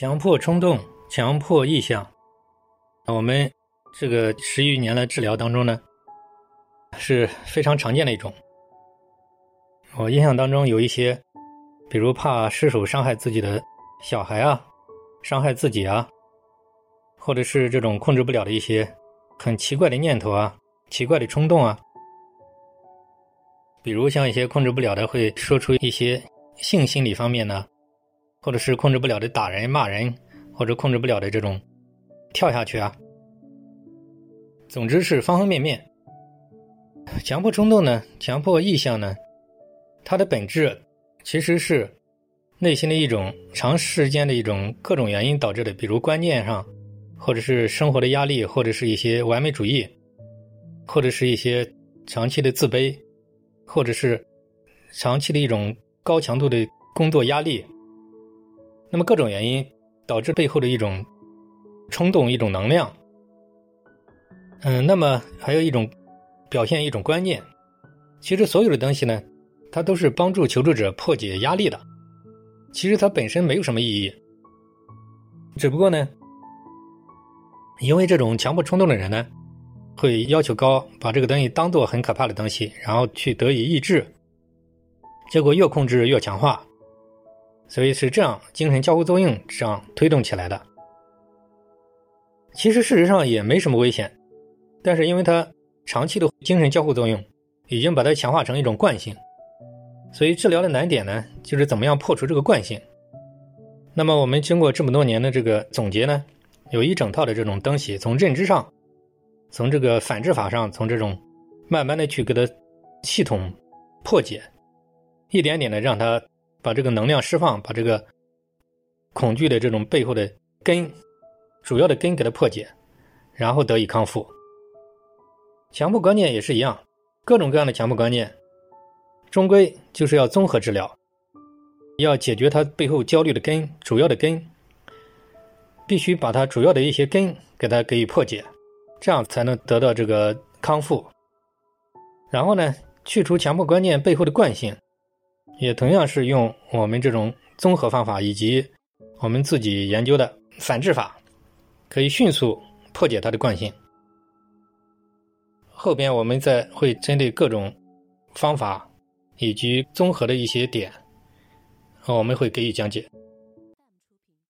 强迫冲动、强迫意向，我们这个十余年的治疗当中呢，是非常常见的一种。我印象当中有一些，比如怕失手伤害自己的小孩啊，伤害自己啊，或者是这种控制不了的一些很奇怪的念头啊、奇怪的冲动啊，比如像一些控制不了的，会说出一些性心理方面呢。或者是控制不了的打人骂人，或者控制不了的这种跳下去啊，总之是方方面面。强迫冲动呢，强迫意向呢，它的本质其实是内心的一种长时间的一种各种原因导致的，比如观念上，或者是生活的压力，或者是一些完美主义，或者是一些长期的自卑，或者是长期的一种高强度的工作压力。那么各种原因导致背后的一种冲动、一种能量，嗯，那么还有一种表现一种观念。其实所有的东西呢，它都是帮助求助者破解压力的。其实它本身没有什么意义，只不过呢，因为这种强迫冲动的人呢，会要求高，把这个东西当做很可怕的东西，然后去得以抑制，结果越控制越强化。所以是这样，精神交互作用这样推动起来的。其实事实上也没什么危险，但是因为它长期的精神交互作用，已经把它强化成一种惯性，所以治疗的难点呢，就是怎么样破除这个惯性。那么我们经过这么多年的这个总结呢，有一整套的这种东西，从认知上，从这个反制法上，从这种慢慢的去给它系统破解，一点点的让它。把这个能量释放，把这个恐惧的这种背后的根，主要的根给它破解，然后得以康复。强迫观念也是一样，各种各样的强迫观念，终归就是要综合治疗，要解决它背后焦虑的根，主要的根，必须把它主要的一些根给它给予破解，这样才能得到这个康复。然后呢，去除强迫观念背后的惯性。也同样是用我们这种综合方法，以及我们自己研究的反制法，可以迅速破解它的惯性。后边我们再会针对各种方法以及综合的一些点，我们会给予讲解。